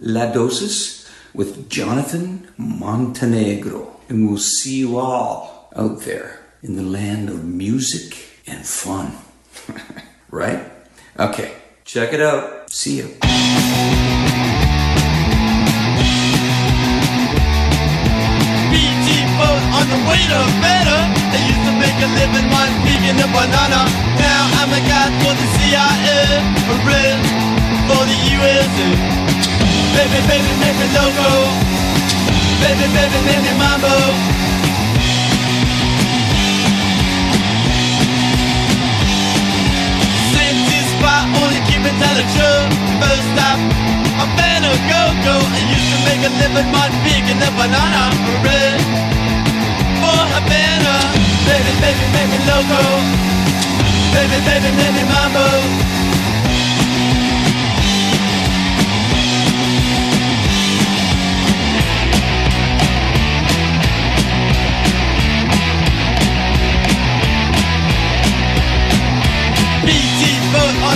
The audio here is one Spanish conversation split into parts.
La Dosis with Jonathan Montenegro. And we'll see you all out there in the land of music and fun. right? Okay, check it out. See you. On the way to better. I used to make a living while speaking a banana. Now I'm a guy for the CIA, a for the USA. Baby, baby, make me loco. Baby, baby, make me mambo. Safety spot, only keep it tell the truth. First stop, I better go, go. I used to make a living while picking a banana. Red for Havana. Baby, baby, make me loco. Baby, baby, make me mambo.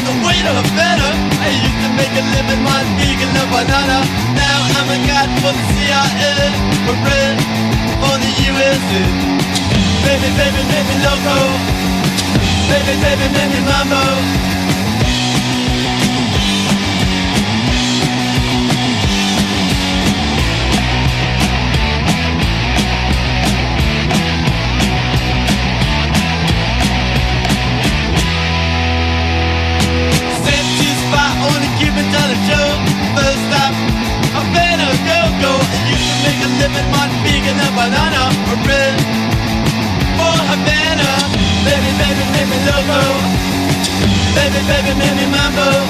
The way to Havana. I used to make a living while vegan a banana. Now I'm a guy for the CIA, a red for the USA. Baby, baby, me loco. Baby, baby, me mambo. Living Montego in a banana bread for Havana. Baby, baby, me, loco. Baby, baby, mambo.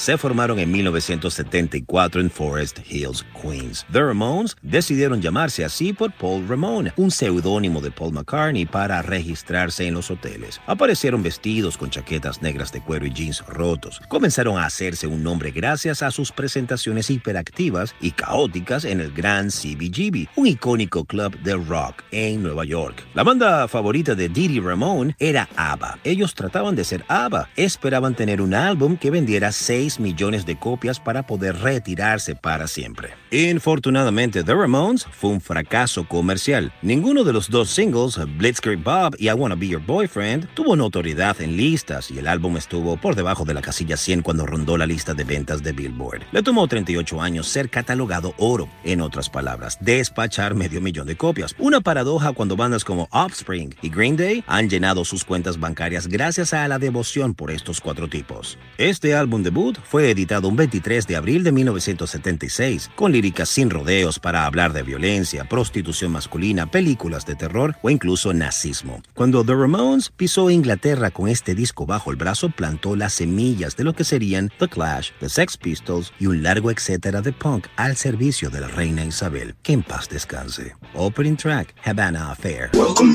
Se formaron en 1974 en Forest Hills, Queens. The Ramones decidieron llamarse así por Paul Ramone, un seudónimo de Paul McCartney para registrarse en los hoteles. Aparecieron vestidos con chaquetas negras de cuero y jeans rotos. Comenzaron a hacerse un nombre gracias a sus presentaciones hiperactivas y caóticas en el Grand CBGB, un icónico club de rock en Nueva York. La banda favorita de Didi Ramone era ABBA. Ellos trataban de ser ABBA. Esperaban tener un álbum que vendiera 6 millones de copias para poder retirarse para siempre. Infortunadamente, The Ramones fue un fracaso comercial. Ninguno de los dos singles, Blitzkrieg Bob y I Wanna Be Your Boyfriend, tuvo notoriedad en listas y el álbum estuvo por debajo de la casilla 100 cuando rondó la lista de ventas de Billboard. Le tomó 38 años ser catalogado oro, en otras palabras, despachar medio millón de copias. Una paradoja cuando bandas como Offspring y Green Day han llenado sus cuentas bancarias gracias a la devoción por estos cuatro tipos. Este álbum debut fue editado un 23 de abril de 1976, con líricas sin rodeos para hablar de violencia, prostitución masculina, películas de terror o incluso nazismo. Cuando The Ramones pisó Inglaterra con este disco bajo el brazo, plantó las semillas de lo que serían The Clash, The Sex Pistols y un largo etcétera de punk al servicio de la reina Isabel. Que en paz descanse. Opening track, Havana Affair. Welcome.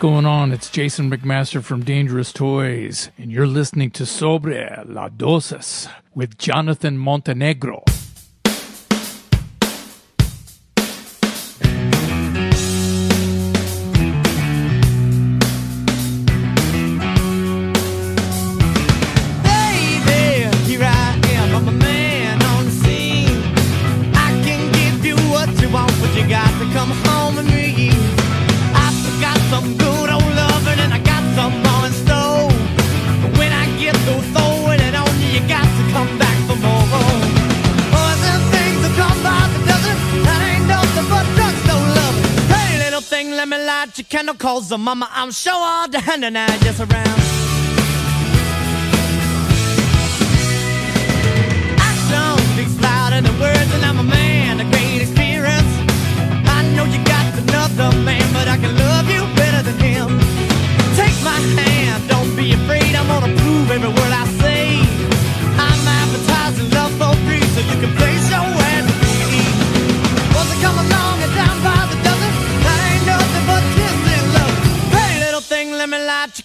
Going on? It's Jason McMaster from Dangerous Toys, and you're listening to Sobre la Dosis with Jonathan Montenegro. Cause the mama, I'm sure all the hand and I just around. action speaks louder than words, and I'm a man of great experience. I know you got another man, but I can love you better than him.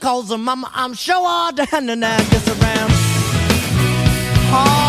calls her mama. I'm sure all down and I'm around. Oh.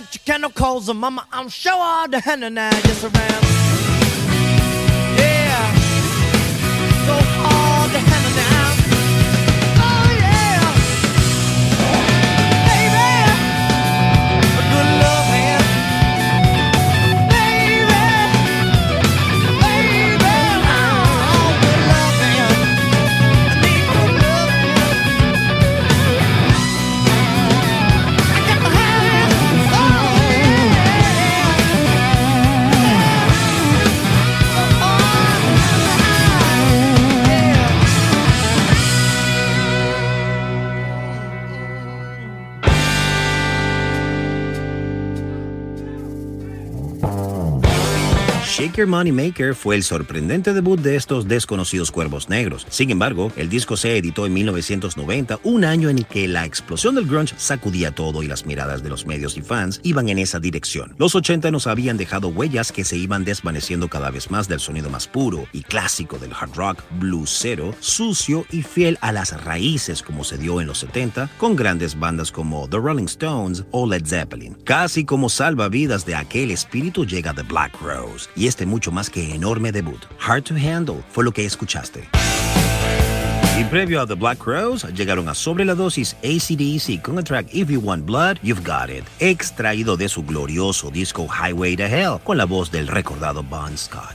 got your chemicals, and mama, I'm sure all the henna now, yes I am. Shake Your Money Maker fue el sorprendente debut de estos desconocidos cuervos negros. Sin embargo, el disco se editó en 1990, un año en el que la explosión del grunge sacudía todo y las miradas de los medios y fans iban en esa dirección. Los 80 nos habían dejado huellas que se iban desvaneciendo cada vez más del sonido más puro y clásico del hard rock bluesero, sucio y fiel a las raíces como se dio en los 70 con grandes bandas como The Rolling Stones o Led Zeppelin. Casi como salvavidas de aquel espíritu llega The Black Rose este mucho más que enorme debut. Hard to Handle fue lo que escuchaste. Y previo a The Black Rose, llegaron a Sobre la Dosis ACDC con el track If You Want Blood, You've Got It, extraído de su glorioso disco Highway to Hell, con la voz del recordado Bon Scott.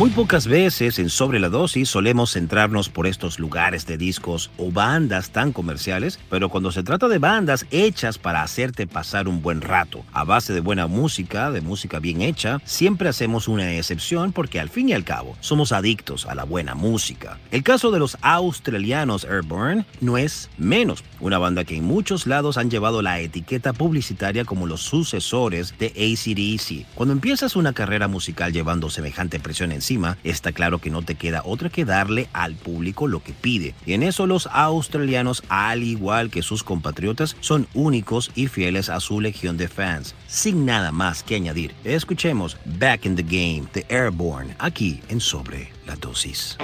Muy pocas veces en Sobre la Dosis solemos centrarnos por estos lugares de discos o bandas tan comerciales, pero cuando se trata de bandas hechas para hacerte pasar un buen rato, a base de buena música, de música bien hecha, siempre hacemos una excepción porque al fin y al cabo somos adictos a la buena música. El caso de los australianos Airborne no es menos, una banda que en muchos lados han llevado la etiqueta publicitaria como los sucesores de ACDC. Cuando empiezas una carrera musical llevando semejante presión encima, está claro que no te queda otra que darle al público lo que pide. Y en eso los australianos, al igual que sus compatriotas, son únicos y fieles a su legión de fans. Sin nada más que añadir, escuchemos Back in the Game de Airborne aquí en Sobre la Dosis.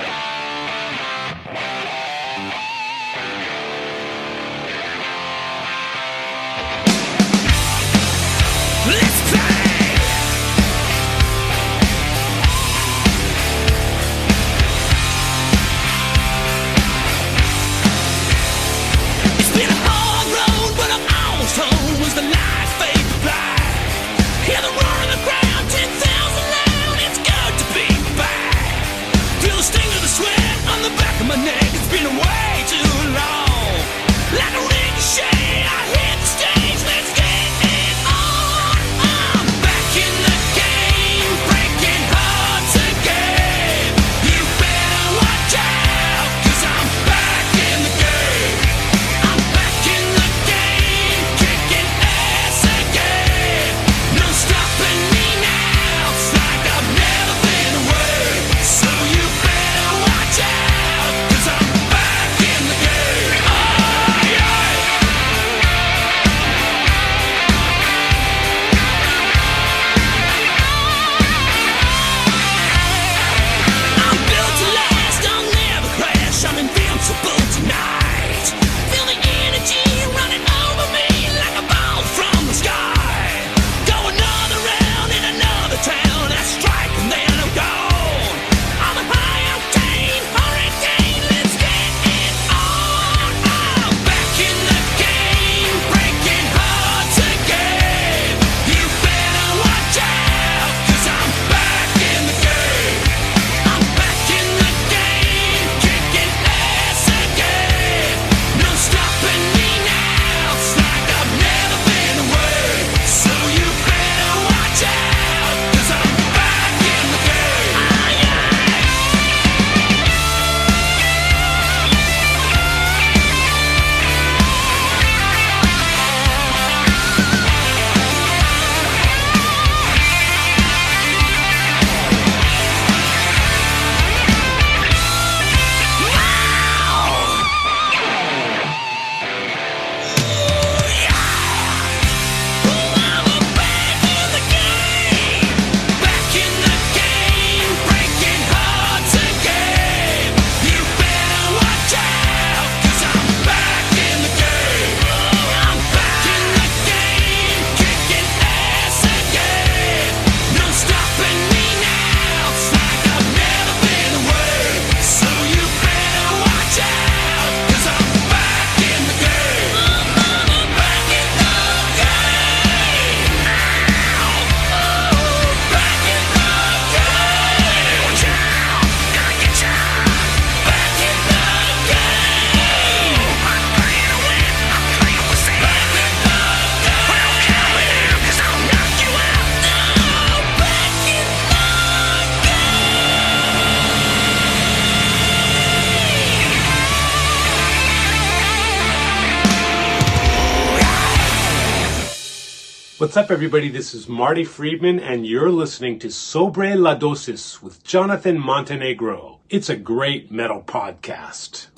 What's up, everybody? This is Marty Friedman, and you're listening to Sobre La Dosis with Jonathan Montenegro. It's a great metal podcast.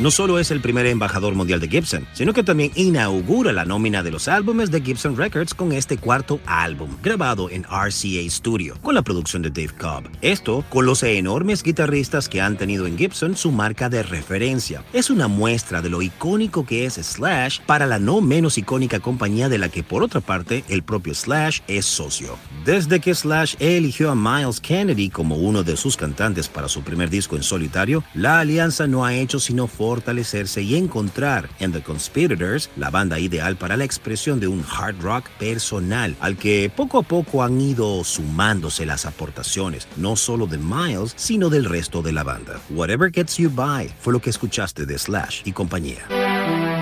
No solo es el primer embajador mundial de Gibson, sino que también inaugura la nómina de los álbumes de Gibson Records con este cuarto álbum, grabado en RCA Studio, con la producción de Dave Cobb. Esto con los enormes guitarristas que han tenido en Gibson su marca de referencia. Es una muestra de lo icónico que es Slash para la no menos icónica compañía de la que por otra parte el propio Slash es socio. Desde que Slash eligió a Miles Kennedy como uno de sus cantantes para su primer disco en solitario, la alianza no ha hecho sino fortalecerse y encontrar en The Conspirators la banda ideal para la expresión de un hard rock personal, al que poco a poco han ido sumándose las aportaciones, no solo de Miles, sino del resto de la banda. Whatever Gets You By fue lo que escuchaste de Slash y compañía.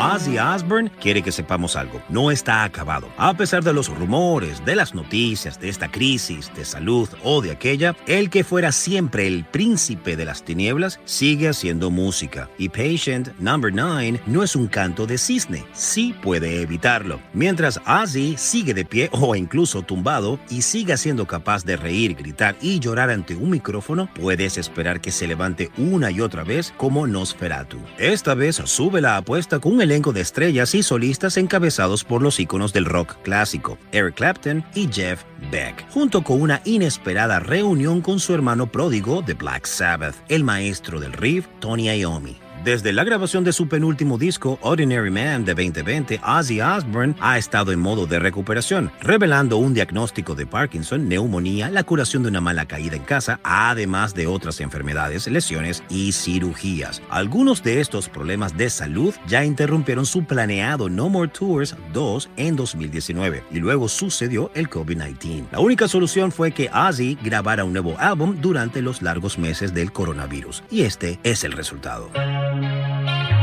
Ozzy Osbourne quiere que sepamos algo. No está acabado. A pesar de los rumores, de las noticias, de esta crisis de salud o de aquella, el que fuera siempre el príncipe de las tinieblas sigue haciendo música. Y Patient Number 9 no es un canto de cisne. Sí puede evitarlo. Mientras Ozzy sigue de pie o incluso tumbado y siga siendo capaz de reír, gritar y llorar ante un micrófono, puedes esperar que se levante una y otra vez como Nosferatu. Esta vez sube la apuesta con un elenco de estrellas y solistas encabezados por los íconos del rock clásico, Eric Clapton y Jeff Beck, junto con una inesperada reunión con su hermano pródigo de Black Sabbath, el maestro del riff, Tony Iommi. Desde la grabación de su penúltimo disco, Ordinary Man de 2020, Ozzy Osbourne ha estado en modo de recuperación, revelando un diagnóstico de Parkinson, neumonía, la curación de una mala caída en casa, además de otras enfermedades, lesiones y cirugías. Algunos de estos problemas de salud ya interrumpieron su planeado No More Tours 2 en 2019 y luego sucedió el COVID-19. La única solución fue que Ozzy grabara un nuevo álbum durante los largos meses del coronavirus y este es el resultado. Música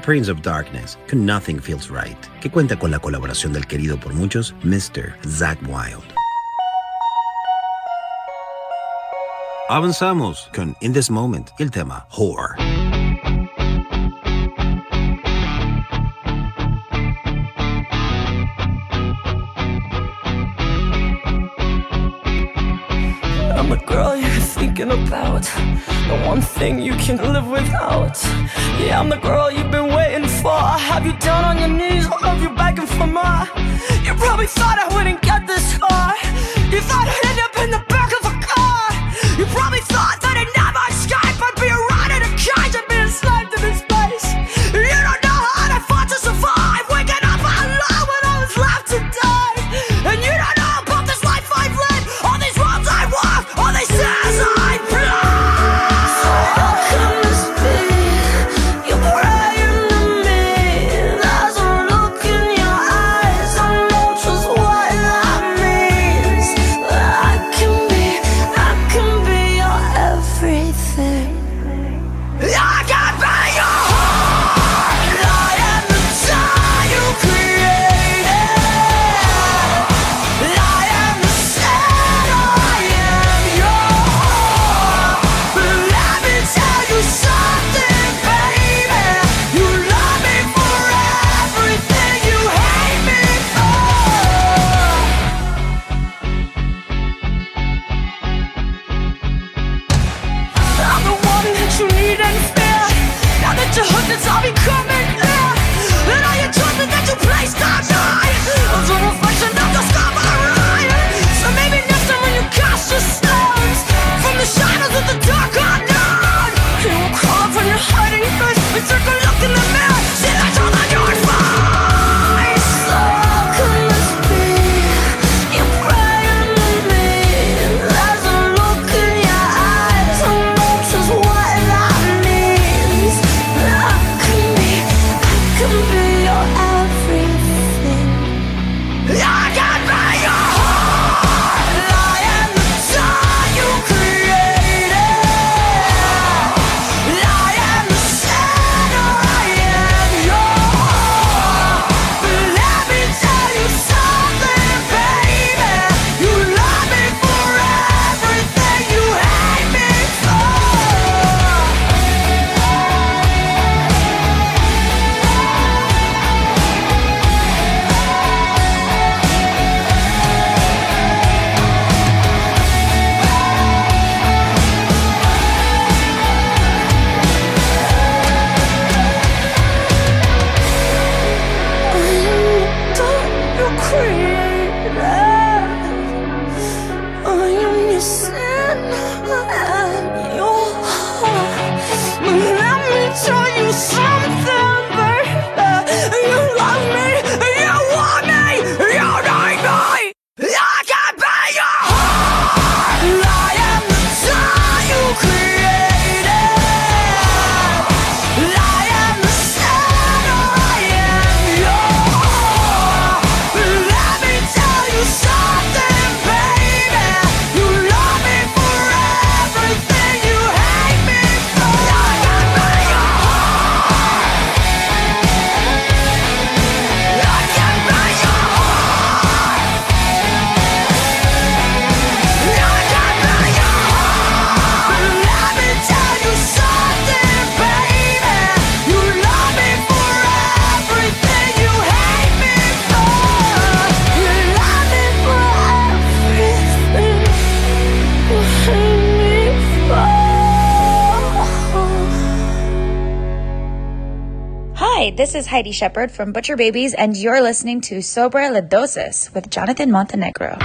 Prince of Darkness, con Nothing Feels Right, que cuenta con la colaboración del querido por muchos Mr. Zack Wilde. Avanzamos con In This Moment, el tema Horror. I'm the girl you're thinking about. The one thing you can live without. Yeah, I'm the girl you've been waiting for. I have you down on your knees, I love you begging for more You probably thought I wouldn't get this far. You thought I'd end up in the Heidi Shepard from Butcher Babies, and you're listening to Sobre Lidosis with Jonathan Montenegro.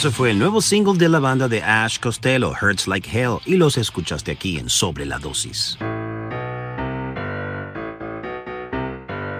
Eso fue el nuevo single de la banda de Ash Costello, Hurts Like Hell, y los escuchaste aquí en Sobre la Dosis.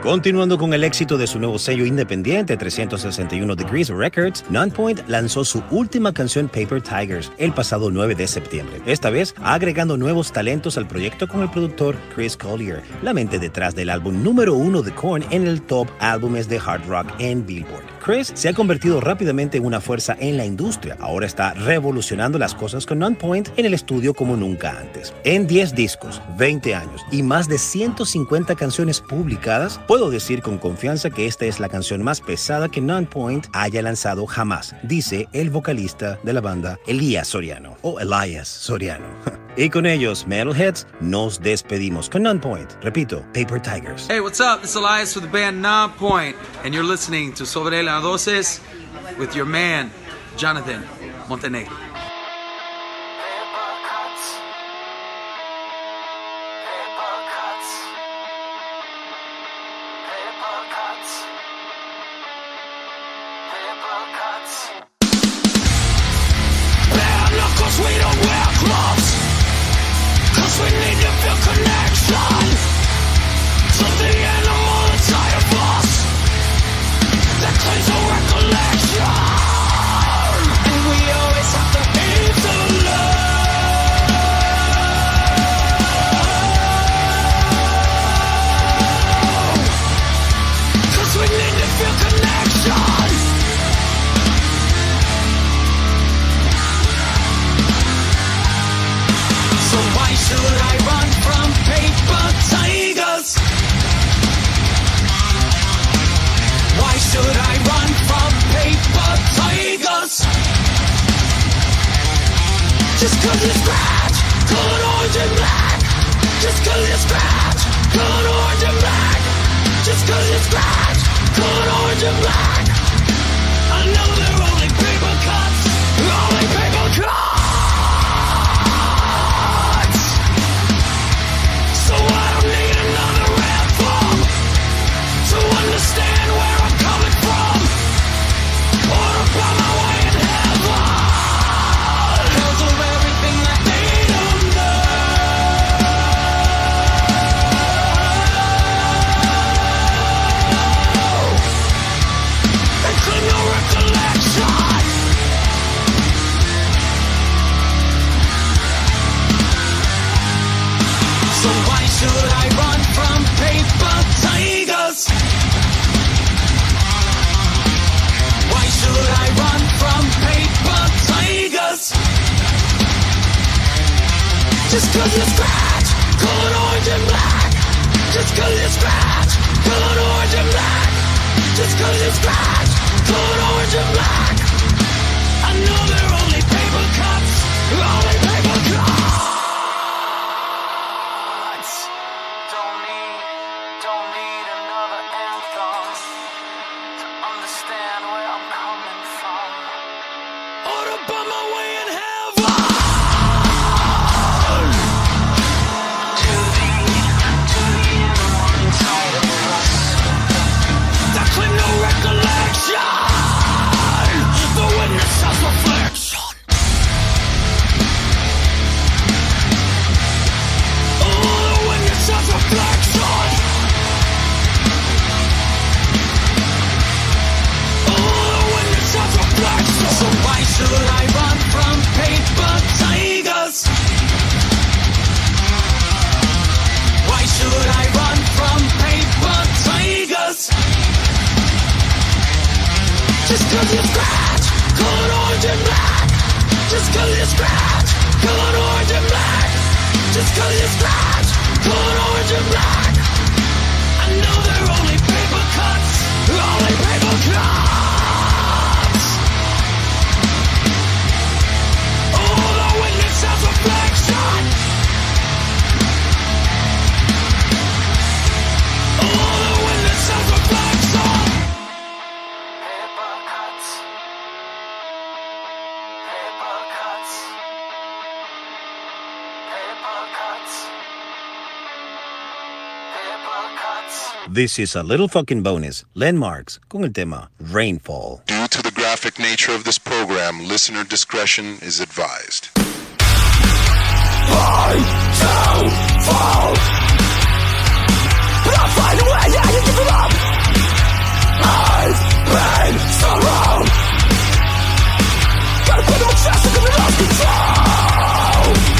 Continuando con el éxito de su nuevo sello independiente 361 Degrees Records, Nonpoint lanzó su última canción Paper Tigers el pasado 9 de septiembre. Esta vez agregando nuevos talentos al proyecto con el productor Chris Collier, la mente detrás del álbum número uno de Korn en el top álbumes de hard rock en Billboard. Chris se ha convertido rápidamente en una fuerza en la industria. Ahora está revolucionando las cosas con Nonpoint en el estudio como nunca antes. En 10 discos, 20 años y más de 150 canciones publicadas, puedo decir con confianza que esta es la canción más pesada que Nonpoint haya lanzado jamás, dice el vocalista de la banda Elías Soriano o Elias Soriano. Y con ellos, Metalheads, nos despedimos con Nonpoint. Repito, Paper Tigers. Hey, what's up? Is Elias with the band Non Point, and you're listening to Sobre Dosis with your man, Jonathan Montenegro. I run from paper tigers? Why should I run from paper tigers? Just cause you scratch, scratch, scratch, black. I know they're only paper cuts, cause you scratch, color orange and black. Just cause you scratch, color orange and black. Just cause you scratch, color orange and black. I know This is a little fucking bonus. Landmarks con el tema Rainfall. Due to the graphic nature of this program, listener discretion is advised. I don't fall. But I'll find a way, yeah, you give it up. I've been so wrong. Gotta put on chest, I'm gonna lose control.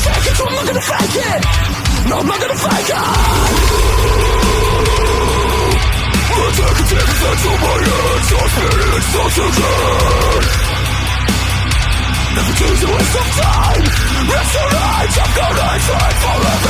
body shaking, so I'm not gonna fake it. No, I'm not gonna fake it. I can take it to my head, so spirit, so together. Never choose a waste of time It's alright, I'm gonna try for